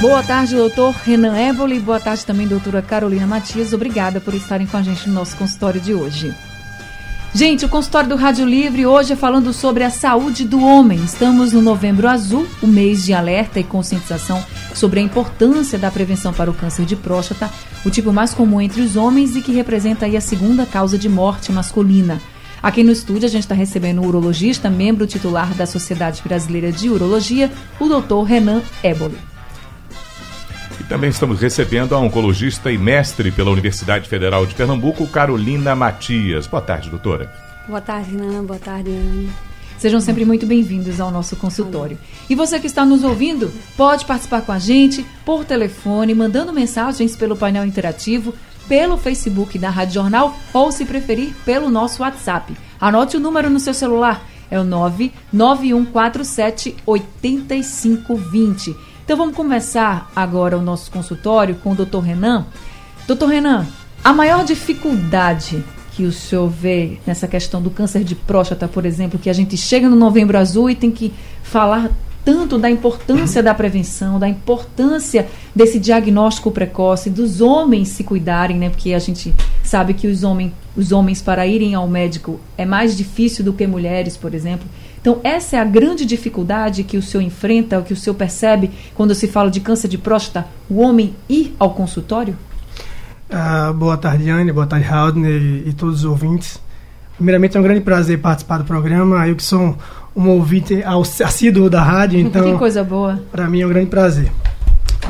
Boa tarde, doutor Renan Évoli. Boa tarde também, doutora Carolina Matias. Obrigada por estarem com a gente no nosso consultório de hoje. Gente, o consultório do Rádio Livre hoje é falando sobre a saúde do homem. Estamos no Novembro Azul, o mês de alerta e conscientização sobre a importância da prevenção para o câncer de próstata, o tipo mais comum entre os homens e que representa a segunda causa de morte masculina. Aqui no estúdio a gente está recebendo o urologista, membro titular da Sociedade Brasileira de Urologia, o doutor Renan Éboli. Também estamos recebendo a oncologista e mestre pela Universidade Federal de Pernambuco, Carolina Matias. Boa tarde, doutora. Boa tarde, Renan. Boa tarde, Anne. Sejam sempre muito bem-vindos ao nosso consultório. E você que está nos ouvindo, pode participar com a gente por telefone, mandando mensagens pelo painel interativo, pelo Facebook da Rádio Jornal ou, se preferir, pelo nosso WhatsApp. Anote o número no seu celular, é o 99147 8520. Então vamos começar agora o nosso consultório com o Dr. Renan. Doutor Renan, a maior dificuldade que o senhor vê nessa questão do câncer de próstata, por exemplo, que a gente chega no Novembro Azul e tem que falar tanto da importância da prevenção, da importância desse diagnóstico precoce, dos homens se cuidarem, né? Porque a gente sabe que os, homens, os homens para irem ao médico é mais difícil do que mulheres, por exemplo. Então, essa é a grande dificuldade que o senhor enfrenta, o que o senhor percebe quando se fala de câncer de próstata, o homem ir ao consultório? Uh, boa tarde, Anne, boa tarde, Haldner e, e, todos os ouvintes. Primeiramente, é um grande prazer participar do programa. Eu que sou um ouvinte assíduo da rádio, então... que coisa boa. Para mim é um grande prazer.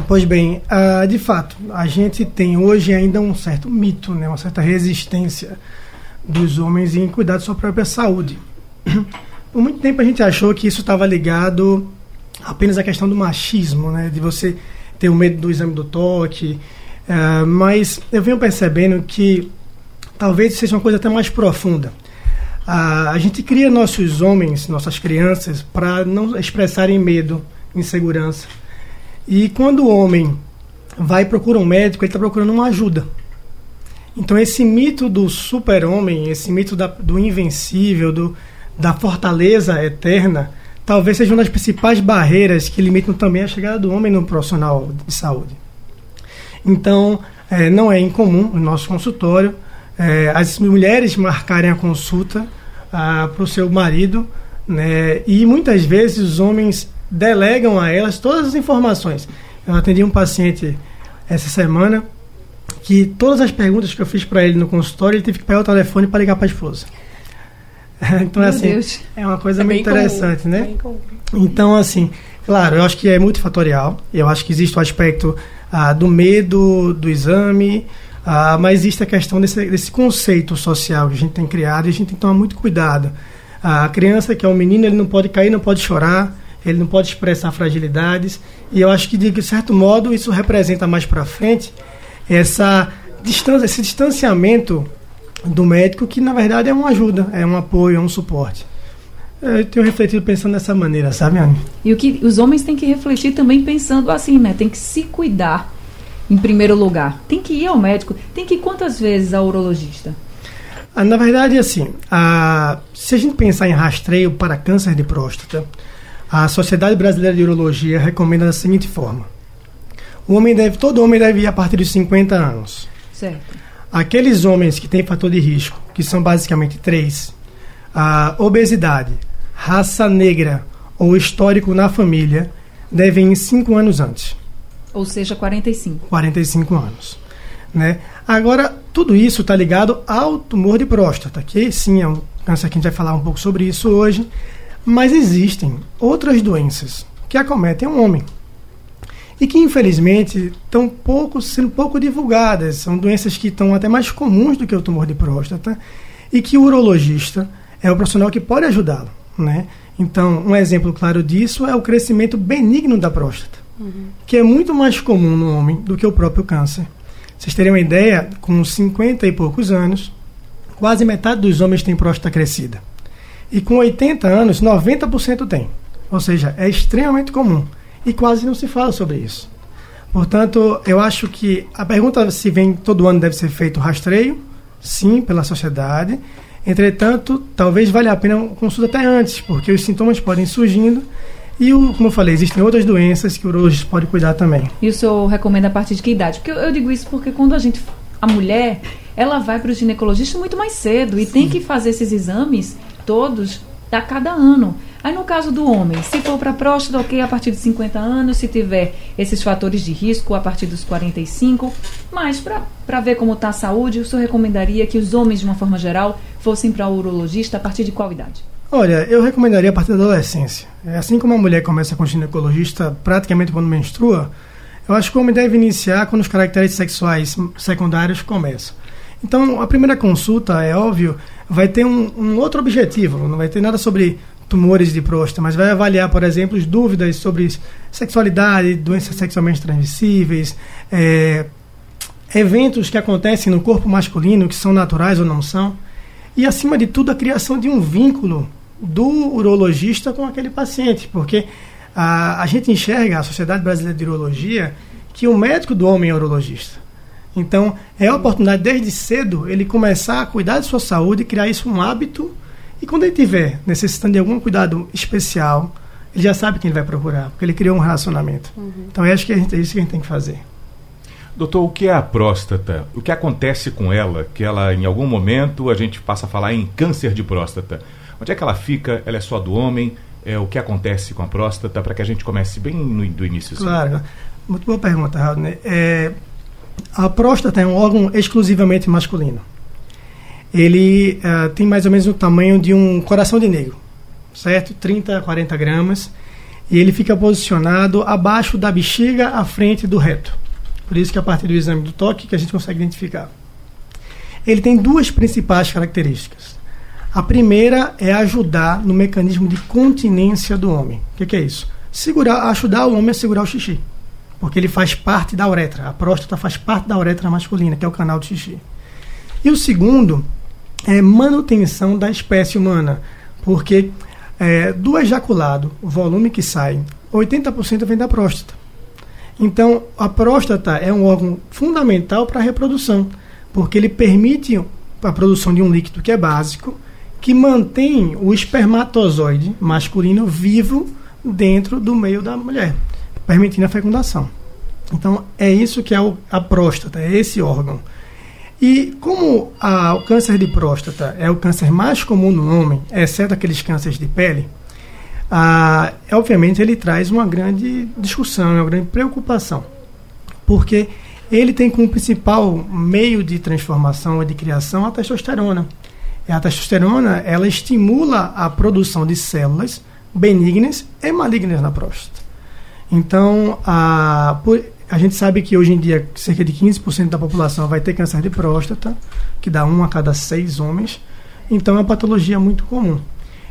Pois bem, uh, de fato, a gente tem hoje ainda um certo mito, né, uma certa resistência dos homens em cuidar de sua própria saúde. Por muito tempo a gente achou que isso estava ligado apenas à questão do machismo, né, de você ter o medo do exame do toque, Uh, mas eu venho percebendo que talvez seja uma coisa até mais profunda. Uh, a gente cria nossos homens, nossas crianças, para não expressarem medo, insegurança. E quando o homem vai e procura um médico, ele está procurando uma ajuda. Então, esse mito do super-homem, esse mito da, do invencível, do, da fortaleza eterna, talvez seja uma das principais barreiras que limitam também a chegada do homem no profissional de saúde. Então, é, não é incomum no nosso consultório é, as mulheres marcarem a consulta ah, para o seu marido, né, e muitas vezes os homens delegam a elas todas as informações. Eu atendi um paciente essa semana que todas as perguntas que eu fiz para ele no consultório, ele teve que pegar o telefone para ligar para a esposa. então, Meu assim, Deus. é uma coisa é muito interessante, comum. né? Então, assim, claro, eu acho que é multifatorial. Eu acho que existe o aspecto ah, do medo do exame, ah, mas existe a questão desse, desse conceito social que a gente tem criado e a gente tem que tomar muito cuidado. A criança, que é um menino, ele não pode cair, não pode chorar, ele não pode expressar fragilidades, e eu acho que, de certo modo, isso representa mais para frente essa distância, esse distanciamento do médico, que na verdade é uma ajuda, é um apoio, é um suporte. Eu tenho refletido pensando dessa maneira, sabe, Anne? E o que os homens têm que refletir também pensando assim, né? Tem que se cuidar em primeiro lugar. Tem que ir ao médico. Tem que ir quantas vezes ao urologista? Ah, na verdade, assim, a, se a gente pensar em rastreio para câncer de próstata, a Sociedade Brasileira de Urologia recomenda da seguinte forma: o homem deve, todo homem deve ir a partir dos 50 anos. Certo. Aqueles homens que têm fator de risco, que são basicamente três, a obesidade, raça negra ou histórico na família devem ir cinco anos antes. Ou seja, 45. 45 anos. Né? Agora, tudo isso está ligado ao tumor de próstata, que sim é um câncer que a gente vai falar um pouco sobre isso hoje, mas existem outras doenças que acometem o homem e que infelizmente estão pouco sendo pouco divulgadas. São doenças que estão até mais comuns do que o tumor de próstata e que o urologista é o profissional que pode ajudá-lo. Né? Então, um exemplo claro disso é o crescimento benigno da próstata. uhum. que é muito mais comum no homem do que o próprio câncer. Vocês terem uma ideia, com 50 e poucos anos, quase metade dos homens tem próstata crescida. E com 80 anos, 90% tem. Ou seja, é extremamente comum. E quase não se fala sobre isso. Portanto, eu acho que a pergunta se vem todo ano deve ser feito rastreio, sim, pela sociedade. Entretanto, talvez valha a pena uma consulta até antes, porque os sintomas podem surgindo e, o, como eu falei, existem outras doenças que o urologista pode cuidar também. E o senhor recomenda a partir de que idade? Porque eu, eu digo isso porque quando a gente, a mulher, ela vai para o ginecologista muito mais cedo e Sim. tem que fazer esses exames todos a cada ano. Aí no caso do homem, se for para próstata, ok, a partir de 50 anos, se tiver esses fatores de risco a partir dos 45, mas para ver como está a saúde, o senhor recomendaria que os homens, de uma forma geral, fossem para o urologista a partir de qual idade? Olha, eu recomendaria a partir da adolescência. É assim como a mulher começa com ginecologista praticamente quando menstrua, eu acho que o homem deve iniciar quando os caracteres sexuais secundários começam. Então, a primeira consulta, é óbvio, vai ter um, um outro objetivo, não vai ter nada sobre tumores de próstata, mas vai avaliar, por exemplo, as dúvidas sobre sexualidade, doenças sexualmente transmissíveis, é, eventos que acontecem no corpo masculino, que são naturais ou não são, e, acima de tudo, a criação de um vínculo do urologista com aquele paciente, porque a, a gente enxerga, a Sociedade Brasileira de Urologia, que o médico do homem é urologista. Então, é a oportunidade desde cedo ele começar a cuidar de sua saúde, criar isso um hábito, e quando ele tiver necessitando de algum cuidado especial, ele já sabe quem ele vai procurar, porque ele criou um relacionamento. Uhum. Então, eu acho que é isso que a gente tem que fazer. Doutor, o que é a próstata? O que acontece com ela? Que ela, em algum momento, a gente passa a falar em câncer de próstata. Onde é que ela fica? Ela é só do homem? É, o que acontece com a próstata? Para que a gente comece bem no, do início. Assim. Claro. Muito boa pergunta, Raul. É, a próstata é um órgão exclusivamente masculino. Ele uh, tem mais ou menos o tamanho de um coração de negro, certo? 30 a 40 gramas. E ele fica posicionado abaixo da bexiga, à frente do reto. Por isso que a partir do exame do toque que a gente consegue identificar. Ele tem duas principais características. A primeira é ajudar no mecanismo de continência do homem. O que, que, é isso? Segurar, ajudar o homem a segurar o xixi. Porque ele faz parte da uretra. A próstata faz parte da uretra masculina, que é o canal de xixi. E o segundo é manutenção da espécie humana. Porque é, do ejaculado, o volume que sai, 80% vem da próstata. Então, a próstata é um órgão fundamental para a reprodução, porque ele permite a produção de um líquido que é básico, que mantém o espermatozoide masculino vivo dentro do meio da mulher, permitindo a fecundação. Então, é isso que é o, a próstata, é esse órgão. E como a, o câncer de próstata é o câncer mais comum no homem, exceto aqueles cânceres de pele, ah, obviamente ele traz uma grande discussão, uma grande preocupação, porque ele tem como principal meio de transformação ou de criação a testosterona. E a testosterona ela estimula a produção de células benignas e malignas na próstata. Então, a, a gente sabe que hoje em dia cerca de 15% da população vai ter câncer de próstata, que dá um a cada seis homens. Então, é uma patologia muito comum.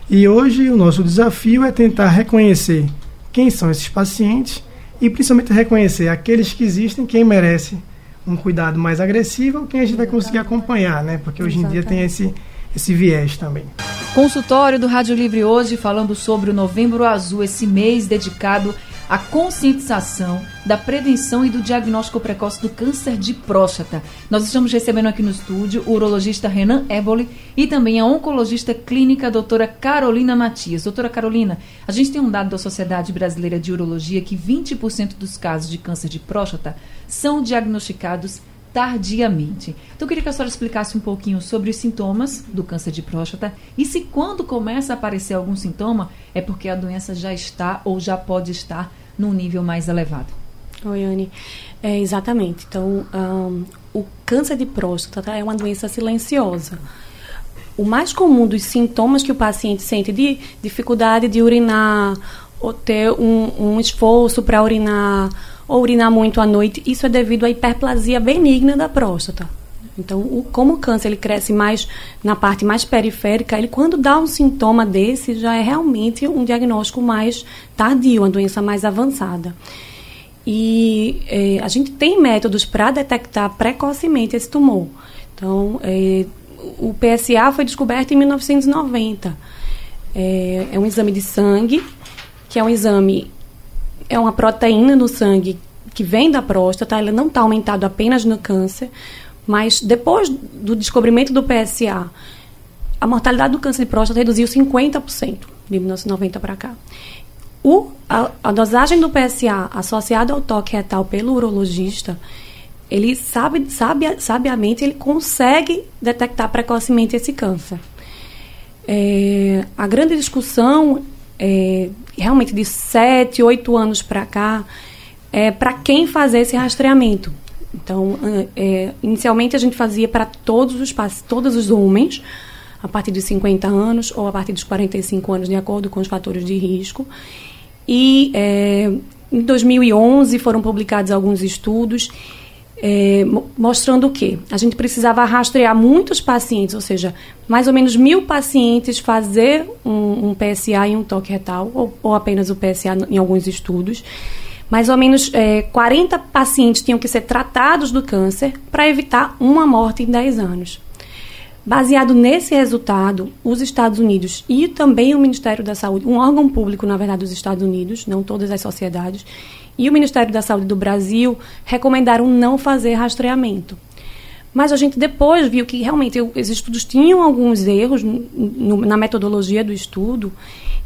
E hoje o nosso desafio é tentar reconhecer quem são esses pacientes e principalmente reconhecer aqueles que existem, quem merece um cuidado mais agressivo, quem a gente vai conseguir acompanhar, né? Porque hoje em dia tem esse esse viés também. Consultório do Rádio Livre hoje falando sobre o Novembro Azul, esse mês dedicado a conscientização da prevenção e do diagnóstico precoce do câncer de próstata. Nós estamos recebendo aqui no estúdio o urologista Renan Eboli e também a oncologista clínica doutora Carolina Matias. Doutora Carolina, a gente tem um dado da Sociedade Brasileira de Urologia que 20% dos casos de câncer de próstata são diagnosticados tardiamente. Então, eu queria que a senhora explicasse um pouquinho sobre os sintomas do câncer de próstata e se quando começa a aparecer algum sintoma é porque a doença já está ou já pode estar num nível mais elevado. Oi, Anne. É, exatamente. Então, um, o câncer de próstata é uma doença silenciosa. O mais comum dos sintomas que o paciente sente de dificuldade de urinar, ou ter um, um esforço para urinar, ou urinar muito à noite, isso é devido à hiperplasia benigna da próstata. Então, o, como o câncer ele cresce mais na parte mais periférica, ele quando dá um sintoma desse já é realmente um diagnóstico mais tardio, uma doença mais avançada. E é, a gente tem métodos para detectar precocemente esse tumor. Então, é, o PSA foi descoberto em 1990. É, é um exame de sangue, que é um exame, é uma proteína no sangue que vem da próstata, ela não está aumentado apenas no câncer, mas depois do descobrimento do PSA, a mortalidade do câncer de próstata reduziu 50% de 1990 para cá. O, a, a, dosagem do PSA associada ao toque retal pelo urologista, ele sabe, sabe, sabiamente ele consegue detectar precocemente esse câncer. É, a grande discussão, é, realmente de 7, 8 anos para cá, é para quem fazer esse rastreamento. Então, é, inicialmente a gente fazia para todos os todos os homens, a partir de 50 anos ou a partir dos 45 anos, de acordo com os fatores de risco. E é, em 2011 foram publicados alguns estudos é, mostrando o quê? A gente precisava rastrear muitos pacientes, ou seja, mais ou menos mil pacientes fazer um, um PSA e um toque retal, ou, ou, apenas o PSA em alguns estudos. Mais ou menos é, 40 pacientes tinham que ser tratados do câncer para evitar uma morte em 10 anos. Baseado nesse resultado, os Estados Unidos e também o Ministério da Saúde, um órgão público, na verdade, dos Estados Unidos, não todas as sociedades, e o Ministério da Saúde do Brasil recomendaram não fazer rastreamento. Mas a gente depois viu que realmente os estudos tinham alguns erros no, na metodologia do estudo.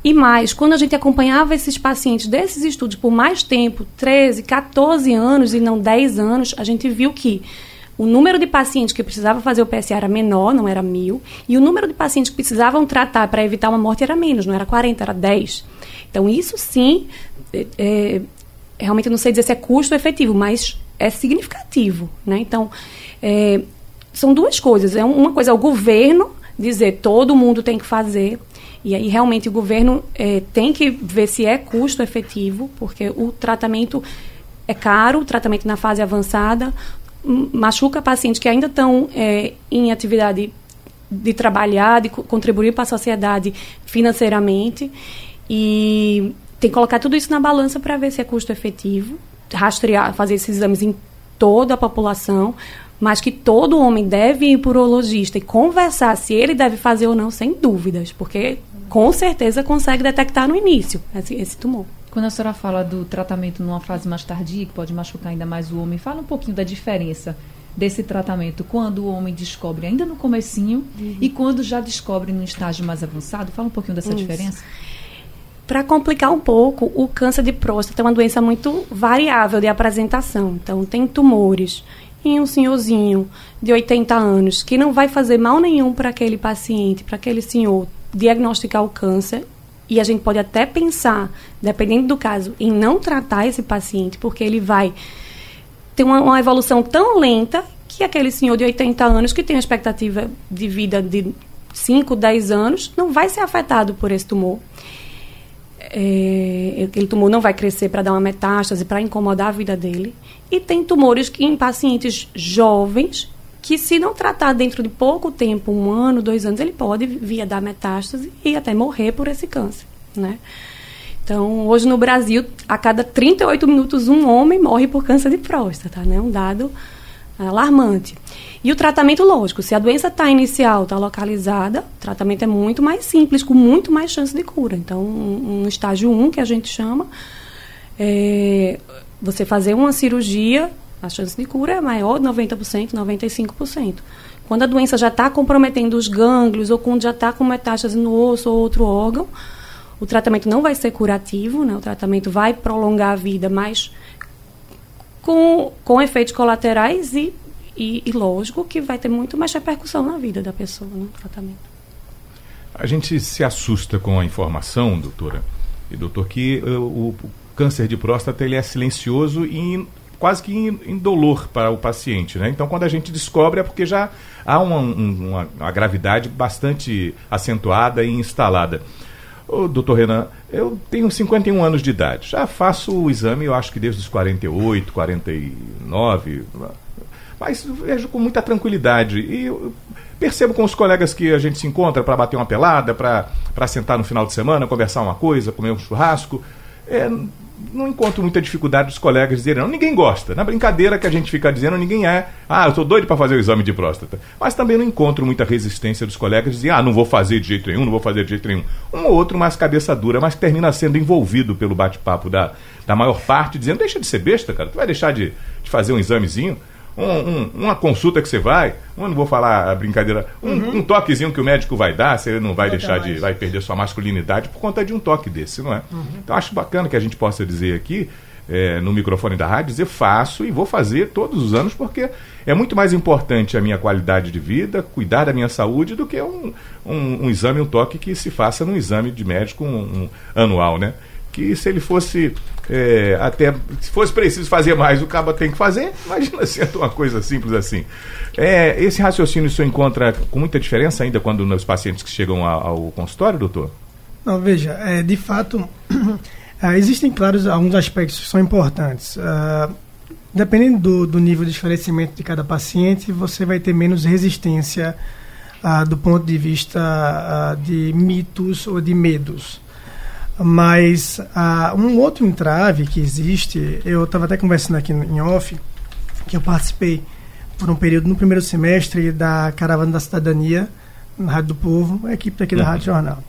E mais, quando a gente acompanhava esses pacientes desses estudos por mais tempo 13, 14 anos e não 10 anos a gente viu que o número de pacientes que precisavam fazer o PSA era menor, não era mil, e o número de pacientes que precisavam tratar para evitar uma morte era menos, não era 40, era 10. Então, isso sim, é, é, realmente não sei dizer se é custo efetivo, mas é significativo. Né? Então, é, são duas coisas. É uma coisa é o governo dizer todo mundo tem que fazer, e aí realmente o governo é, tem que ver se é custo efetivo, porque o tratamento é caro, o tratamento na fase avançada, machuca pacientes que ainda estão é, em atividade de trabalhar, de contribuir para a sociedade financeiramente. E tem que colocar tudo isso na balança para ver se é custo efetivo, rastrear, fazer esses exames em toda a população, mas que todo homem deve ir para o urologista e conversar se ele deve fazer ou não, sem dúvidas, porque com certeza consegue detectar no início esse, esse tumor. Quando a senhora fala do tratamento numa fase mais tardia, que pode machucar ainda mais o homem, fala um pouquinho da diferença desse tratamento quando o homem descobre ainda no comecinho uhum. e quando já descobre no estágio mais avançado. Fala um pouquinho dessa Isso. diferença. Para complicar um pouco, o câncer de próstata é uma doença muito variável de apresentação. Então, tem tumores em um senhorzinho de 80 anos que não vai fazer mal nenhum para aquele paciente, para aquele senhor diagnosticar o câncer e a gente pode até pensar, dependendo do caso, em não tratar esse paciente, porque ele vai ter uma, uma evolução tão lenta que aquele senhor de 80 anos, que tem uma expectativa de vida de 5, 10 anos, não vai ser afetado por esse tumor. É, aquele tumor não vai crescer para dar uma metástase, para incomodar a vida dele. E tem tumores que, em pacientes jovens que se não tratar dentro de pouco tempo, um ano, dois anos, ele pode vir a dar metástase e até morrer por esse câncer, né? Então, hoje no Brasil, a cada 38 minutos, um homem morre por câncer de próstata, né? Um dado alarmante. E o tratamento, lógico, se a doença está inicial, está localizada, o tratamento é muito mais simples, com muito mais chance de cura. Então, um, um estágio 1, que a gente chama, é você fazer uma cirurgia a chance de cura é maior, 90%, 95%. Quando a doença já está comprometendo os gânglios ou quando já está com metástase no osso ou outro órgão, o tratamento não vai ser curativo, né? o tratamento vai prolongar a vida, mas com, com efeitos colaterais e, e, e lógico que vai ter muito mais repercussão na vida da pessoa, no né? tratamento. A gente se assusta com a informação, doutora, e doutor, que uh, o, câncer de próstata ele é silencioso e quase que indolor para o paciente. Né? Então, quando a gente descobre, é porque já há uma, uma, uma gravidade bastante acentuada e instalada. Ô, doutor Renan, eu tenho 51 anos de idade. Já faço o exame, eu acho que desde os 48, 49, mas vejo com muita tranquilidade. E percebo com os colegas que a gente se encontra para bater uma pelada, para sentar no final de semana, conversar uma coisa, comer um churrasco. É, não encontro muita dificuldade dos colegas dizerem, não, ninguém gosta. Na brincadeira que a gente fica dizendo, ninguém é, ah, eu estou doido para fazer o exame de próstata. Mas também não encontro muita resistência dos colegas dizer, ah, não vou fazer de jeito nenhum, não vou fazer de jeito nenhum. Um ou outro mais cabeça dura, mas termina sendo envolvido pelo bate-papo da, da maior parte, dizendo, deixa de ser besta, cara, tu vai deixar de, de fazer um examezinho um, um, uma consulta que você vai, eu não vou falar a brincadeira, um, uhum. um, toquezinho que o médico vai dar, você não vai deixar de. vai perder sua masculinidade por conta de um toque desse, não é? Uhum. Então acho bacana que a gente possa dizer aqui. É, no microfone da rádio, dizer faço e vou fazer todos os anos, porque é muito mais importante a minha qualidade de vida, cuidar da minha saúde, do que um, um, um exame, um toque que se faça num exame de médico um, anual, né? Que se ele fosse é, até se fosse preciso fazer mais, o cabo tem que fazer. Imagina se é uma coisa simples assim. É, esse raciocínio se encontra com muita diferença ainda quando nos pacientes que chegam ao, ao consultório, doutor? Não, veja, é, de fato, é, existem, claro, alguns aspectos que são importantes. Uh, dependendo do, do, nível de esclarecimento de cada paciente, você vai ter menos resistência uh, do ponto de vista uh, de mitos ou de medos. Mas uh, um outro entrave que existe, eu estava até conversando aqui em off, que eu participei por um período no primeiro semestre da Caravana da Cidadania, na Rádio do Povo, a equipe daqui da uhum. Rádio Jornal.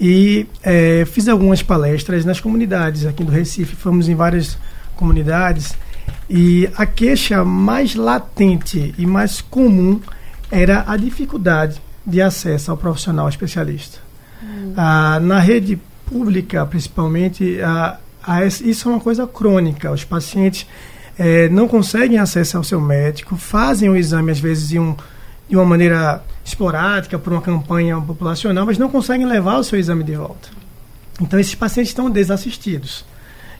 E é, fiz algumas palestras nas comunidades aqui do Recife, fomos em várias comunidades, e a queixa mais latente e mais comum era a dificuldade de acesso ao profissional especialista. Uhum. Ah, na rede pública, principalmente, a, a, isso é uma coisa crônica. Os pacientes é, não conseguem acesso ao seu médico, fazem o exame, às vezes, de, um, de uma maneira esporádica, por uma campanha populacional, mas não conseguem levar o seu exame de volta. Então, esses pacientes estão desassistidos.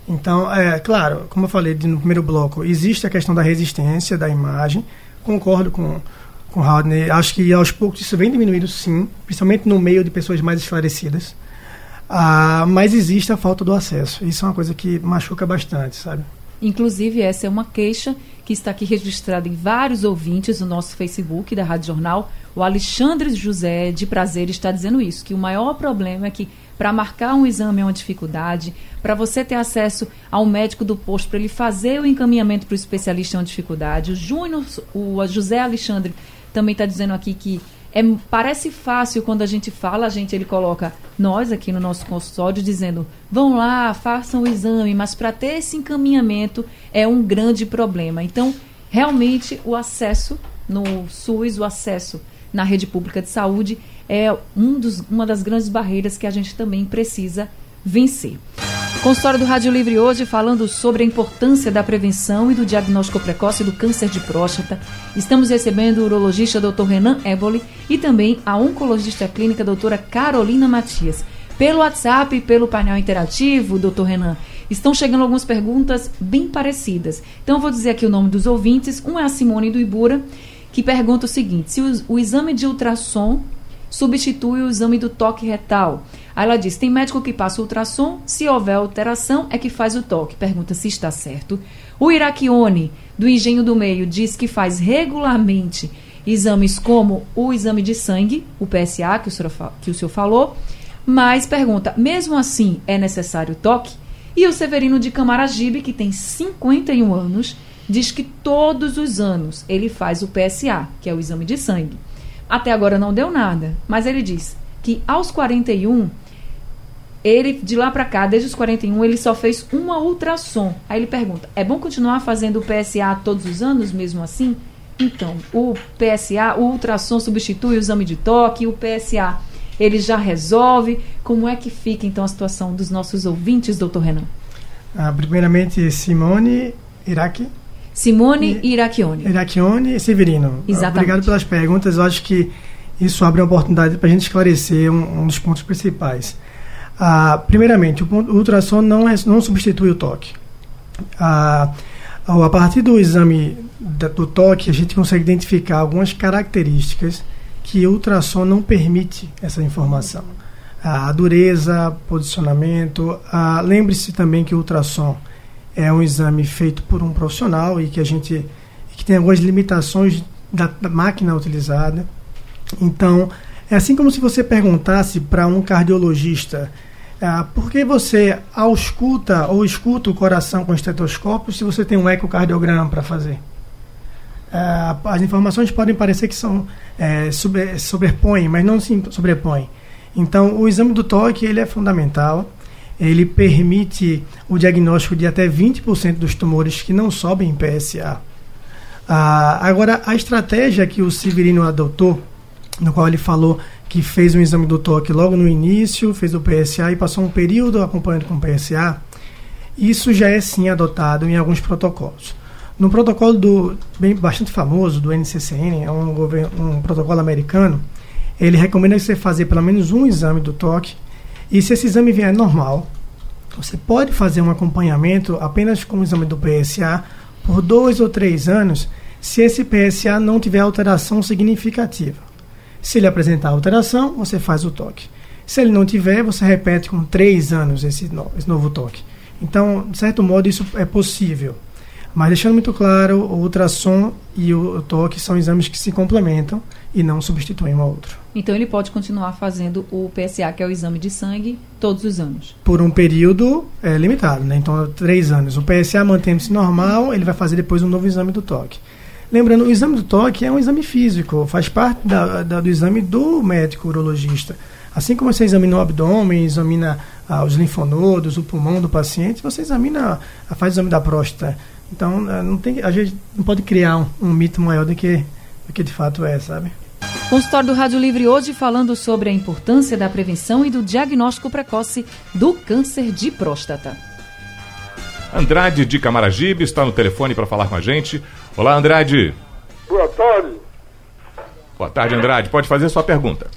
Então, é claro, como eu falei no primeiro bloco, existe a questão da resistência da imagem. Concordo com, com o Rodney. Acho que aos poucos isso vem diminuindo, sim, principalmente no meio de pessoas mais esclarecidas. Ah, mas existe a falta do acesso. Isso é uma coisa que machuca bastante, sabe? Inclusive, essa é uma queixa que está aqui registrada em vários ouvintes no nosso Facebook da Rádio Jornal. O Alexandre José de Prazer está dizendo isso, que o maior problema é que para marcar um exame é uma dificuldade, para você ter acesso ao médico do posto, para ele fazer o encaminhamento para o especialista é uma dificuldade. O Júnior, o José Alexandre também está dizendo aqui que é, parece fácil quando a gente fala, a gente ele coloca nós aqui no nosso consultório dizendo: vão lá, façam o exame, mas para ter esse encaminhamento é um grande problema. Então, realmente, o acesso no SUS, o acesso na rede pública de saúde é um dos, uma das grandes barreiras que a gente também precisa vencer. Consultório do Rádio Livre hoje falando sobre a importância da prevenção e do diagnóstico precoce do câncer de próstata. Estamos recebendo o urologista Dr. Renan Eboli e também a oncologista clínica doutora Carolina Matias. Pelo WhatsApp e pelo painel interativo, doutor Renan, estão chegando algumas perguntas bem parecidas. Então, eu vou dizer aqui o nome dos ouvintes. Um é a Simone do Ibura, que pergunta o seguinte: se o, o exame de ultrassom substitui o exame do toque retal. Aí ela diz: tem médico que passa ultrassom, se houver alteração, é que faz o toque. Pergunta se está certo. O Iraquione, do Engenho do Meio, diz que faz regularmente exames como o exame de sangue, o PSA, que o senhor, que o senhor falou, mas pergunta: mesmo assim é necessário toque? E o Severino de Camaragibe, que tem 51 anos, diz que todos os anos ele faz o PSA, que é o exame de sangue. Até agora não deu nada, mas ele diz que aos 41 ele de lá para cá, desde os 41, ele só fez uma ultrassom. Aí ele pergunta: "É bom continuar fazendo o PSA todos os anos mesmo assim?" Então, o PSA, o ultrassom substitui o exame de toque, o PSA ele já resolve. Como é que fica então a situação dos nossos ouvintes, doutor Renan? Ah, primeiramente, Simone Iraque. Simone e Iraquione. Iraquione e Severino. Exatamente. Obrigado pelas perguntas. Eu acho que isso abre uma oportunidade para a gente esclarecer um, um dos pontos principais. Ah, primeiramente, o, ponto, o ultrassom não, é, não substitui o toque. Ah, a partir do exame da, do toque, a gente consegue identificar algumas características que o ultrassom não permite essa informação. A dureza, posicionamento. Lembre-se também que o ultrassom é um exame feito por um profissional e que a gente que tem algumas limitações da, da máquina utilizada. Então, é assim como se você perguntasse para um cardiologista É, por que você ausculta ou escuta o coração com estetoscópio se você tem um ecocardiograma para fazer? É, as informações podem parecer que são é, sobre, sobrepõem, mas não se sobrepõem. Então, o exame do toque ele é fundamental. Ele permite o diagnóstico de até 20% dos tumores que não sobem em PSA. Ah, agora, a estratégia que o Severino adotou, no qual ele falou que fez um exame do toque logo no início, fez o PSA e passou um período acompanhando com PSA, isso já é sim adotado em alguns protocolos. No protocolo do bem, bastante famoso do NCCN, é um, um protocolo americano, ele recomenda você fazer pelo menos um exame do toque e se esse exame vier normal, você pode fazer um acompanhamento apenas com o exame do PSA por dois ou três anos, se esse PSA não tiver alteração significativa. Se ele apresentar alteração, você faz o toque. Se ele não tiver, você repete com três anos esse, esse novo toque. Então, de certo modo, isso é possível. Mas deixando muito claro, o ultrassom e o toque são exames que se complementam e não substituem um ao outro. Então ele pode continuar fazendo o PSA, que é o exame de sangue, todos os anos? Por um período é, limitado, né? Então, três anos. O PSA mantém-se normal, ele vai fazer depois um novo exame do toque. Lembrando, o exame do toque é um exame físico, faz parte da, da, do exame do médico urologista. Assim como você examina o abdômen, examina ah, os linfonodos, o pulmão do paciente, você examina, faz o exame da próstata. Então, eh, não tem, a gente não pode criar um, um mito maior do que, do que de fato é, sabe? Consultório do Rádio Livre hoje falando sobre a importância da prevenção e do diagnóstico precoce do câncer de próstata. Andrade de Camaragibe está no telefone para falar com a gente. Olá, Andrade. Boa tarde. Boa tarde, Andrade. Pode fazer sua pergunta.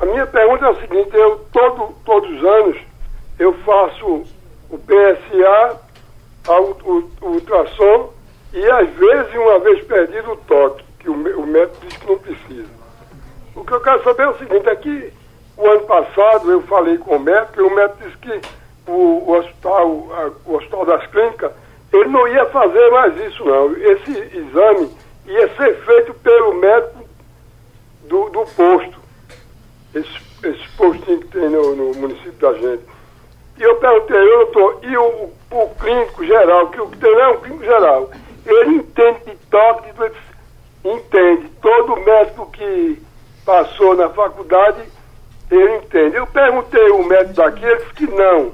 A minha pergunta é a seguinte: eu todo, todos os anos eu faço o PSA o, o, ultrassom e às vezes, uma vez perdido, o toque, que o, o médico diz que não precisa. O que eu quero saber é o seguinte, é que o ano passado eu falei com o médico e o médico disse que o, o hospital, a, o hospital das clínicas, ele não ia fazer mais isso não. Esse exame ia ser feito pelo médico do, do posto. Esse, esse postinho que tem no, no município da gente. E eu perguntei, doutor, e o, o clínico geral, que o que tem é um clínico geral, ele entende de toque, de, entende. Todo médico que passou na faculdade, ele entende. Eu perguntei o médico daqui, ele disse que não.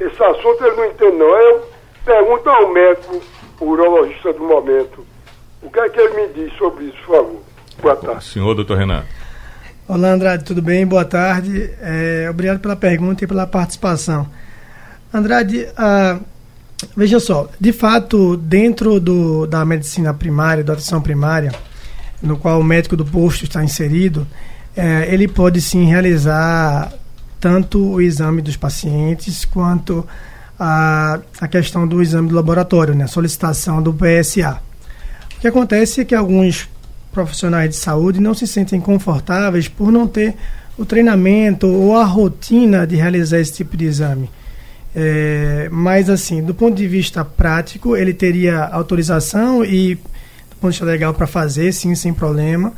Esse assunto ele não entende não. Eu pergunto ao médico, o urologista do momento, o que é que ele me diz sobre isso, por favor. Boa tarde. Senhor, doutor Renan. Olá, Andrade, tudo bem? Boa tarde. É, obrigado pela pergunta e pela participação. Andrade, ah, veja só, de fato, dentro do, da medicina primária, da atenção primária, no qual o médico do posto está inserido, é, ele pode sim realizar tanto o exame dos pacientes quanto a, a questão do exame do laboratório, né, a solicitação do PSA. O que acontece é que alguns profissionais de saúde não se sentem confortáveis por não ter o treinamento ou a rotina de realizar esse tipo de exame. É, mas, assim, do ponto de vista prático, ele teria autorização e, do ponto de vista legal, para fazer, sim, sem problema.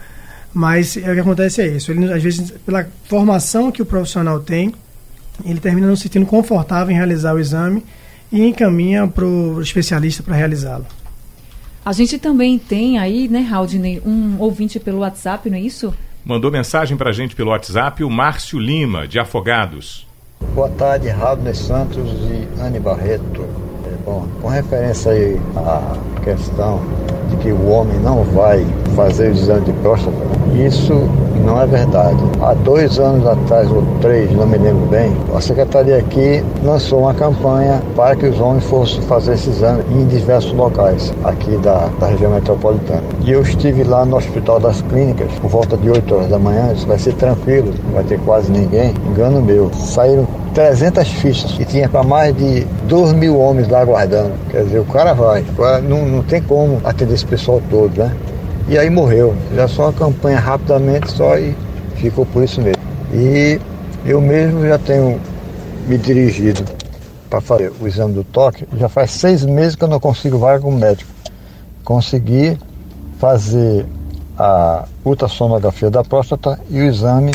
Mas é, o que acontece é isso. Ele, às vezes, pela formação que o profissional tem, ele termina não se sentindo confortável em realizar o exame e encaminha para o especialista para realizá-lo. A gente também tem aí, né, Haldney, um ouvinte pelo WhatsApp, não é isso? Mandou mensagem para a gente pelo WhatsApp o Márcio Lima, de Afogados. Boa tarde, Haldney Santos e Anne Barreto. É, bom, com referência aí à questão de que o homem não vai fazer o exame de próstata, isso não é verdade. Há dois anos atrás, ou três, não me lembro bem, a secretaria aqui lançou uma campanha para que os homens fossem fazer esse exame em diversos locais aqui da, da região metropolitana. E eu estive lá no Hospital das Clínicas, por volta de 8 horas da manhã, isso vai ser tranquilo, não vai ter quase ninguém. Engano meu. Saíram 300 fichas e tinha para mais de 2 mil homens lá aguardando. Quer dizer, o cara vai. Não, não tem como atender esse pessoal todo, né? E aí morreu. Já só uma campanha rapidamente só e ficou por isso mesmo. E eu mesmo já tenho me dirigido para fazer o exame do toque. Já faz seis meses que eu não consigo vaga com o médico. Consegui fazer a ultrassonografia da próstata e o exame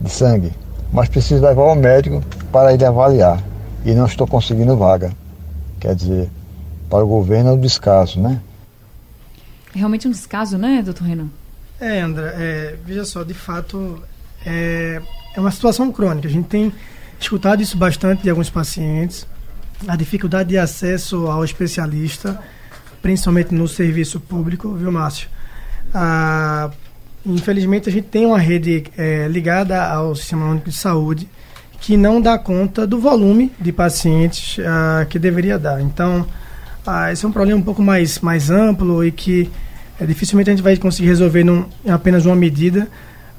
de sangue. Mas preciso levar ao médico para ele avaliar e não estou conseguindo vaga. Quer dizer, para o governo é um descaso, né? É realmente um descaso, né, doutor Renan? É, André, é, veja só, de fato, é, é uma situação crônica. A gente tem escutado isso bastante de alguns pacientes, a dificuldade de acesso ao especialista, principalmente no serviço público, viu, Márcio? Ah, infelizmente, a gente tem uma rede é, ligada ao Sistema Único de Saúde que não dá conta do volume de pacientes ah, que deveria dar. Então, ah, esse é um problema um pouco mais, mais amplo e que é, dificilmente a gente vai conseguir resolver num, em apenas uma medida,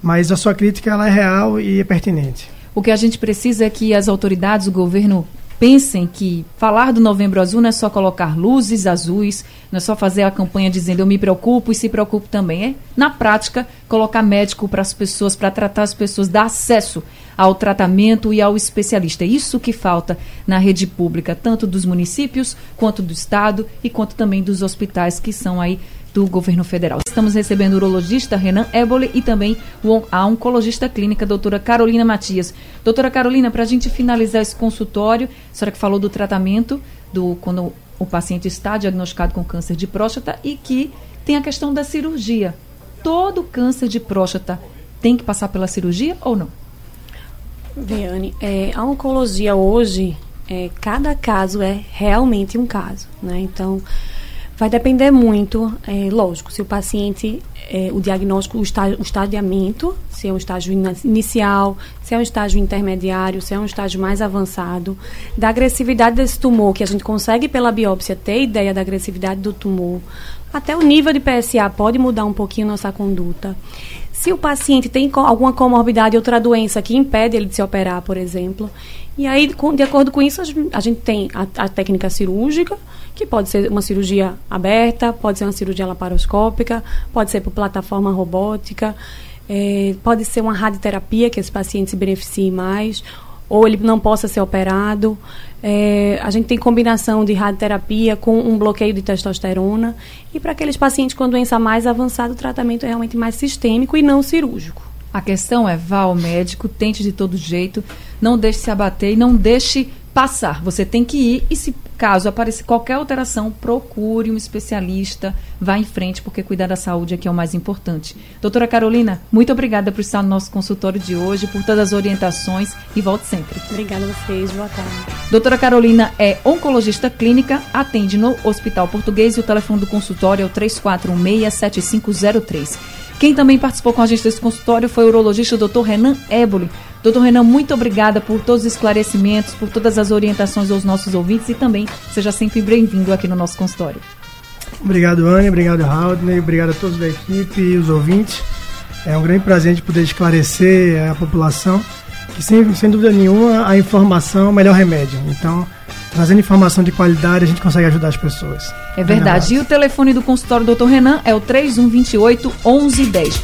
mas a sua crítica ela é real e é pertinente. O que a gente precisa é que as autoridades, o governo, pensem que falar do Novembro Azul não é só colocar luzes azuis, não é só fazer a campanha dizendo eu me preocupo e se preocupo também. É, na prática, colocar médico para as pessoas, para tratar as pessoas, dar acesso ao tratamento e ao especialista. É isso que falta na rede pública, tanto dos municípios, quanto do Estado e quanto também dos hospitais que são aí do governo federal. Estamos recebendo o urologista Renan Ebole e também a oncologista clínica, doutora Carolina Matias. Doutora Carolina, para a gente finalizar esse consultório, a senhora que falou do tratamento do quando o paciente está diagnosticado com câncer de próstata e que tem a questão da cirurgia. Todo câncer de próstata tem que passar pela cirurgia ou não? Viane, é, a oncologia hoje, é, cada caso é realmente um caso, né? Então, Vai depender muito, é, lógico, se o paciente, é, o diagnóstico, o, estágio, o estadiamento, se é um estágio inicial, se é um estágio intermediário, se é um estágio mais avançado, da agressividade desse tumor, que a gente consegue pela biópsia ter ideia da agressividade do tumor, até o nível de PSA pode mudar um pouquinho nossa conduta. Se o paciente tem alguma comorbidade, outra doença que impede ele de se operar, por exemplo, e aí, de acordo com isso, a gente tem a, a, técnica cirúrgica, que pode ser uma cirurgia aberta, pode ser uma cirurgia laparoscópica, pode ser por plataforma robótica, é, pode ser uma radioterapia, que esse paciente se beneficie mais, ou ele não possa ser operado. É, a gente tem combinação de radioterapia com um bloqueio de testosterona. E para aqueles pacientes com doença mais avançada, o tratamento é realmente mais sistêmico e não cirúrgico. A questão é vá ao médico, tente de todo jeito, não deixe se abater e não deixe passar. Você tem que ir e se caso aparecer qualquer alteração, procure um especialista, vá em frente, porque cuidar da saúde aqui é o mais importante. Doutora Carolina, muito obrigada por estar no nosso consultório de hoje, por todas as orientações e volte sempre. Obrigada a vocês, boa tarde. Doutora Carolina é oncologista clínica, atende no Hospital Português e o telefone do consultório é o 3416 7503. Quem também participou com a gente desse consultório foi o urologista Dr. Renan Éboli. Doutor Renan, muito obrigada por todos os esclarecimentos, por todas as orientações aos nossos ouvintes e também seja sempre bem-vindo aqui no nosso consultório. Obrigado, Anne, obrigado, Haldner, obrigado a todos da equipe e os ouvintes. É um grande prazer de poder esclarecer a população que, sem, sem dúvida nenhuma, a informação é o melhor remédio. Então, trazendo informação de qualidade, a gente consegue ajudar as pessoas. É verdade. E o telefone do consultório do Dr. Renan é o 3128 1110.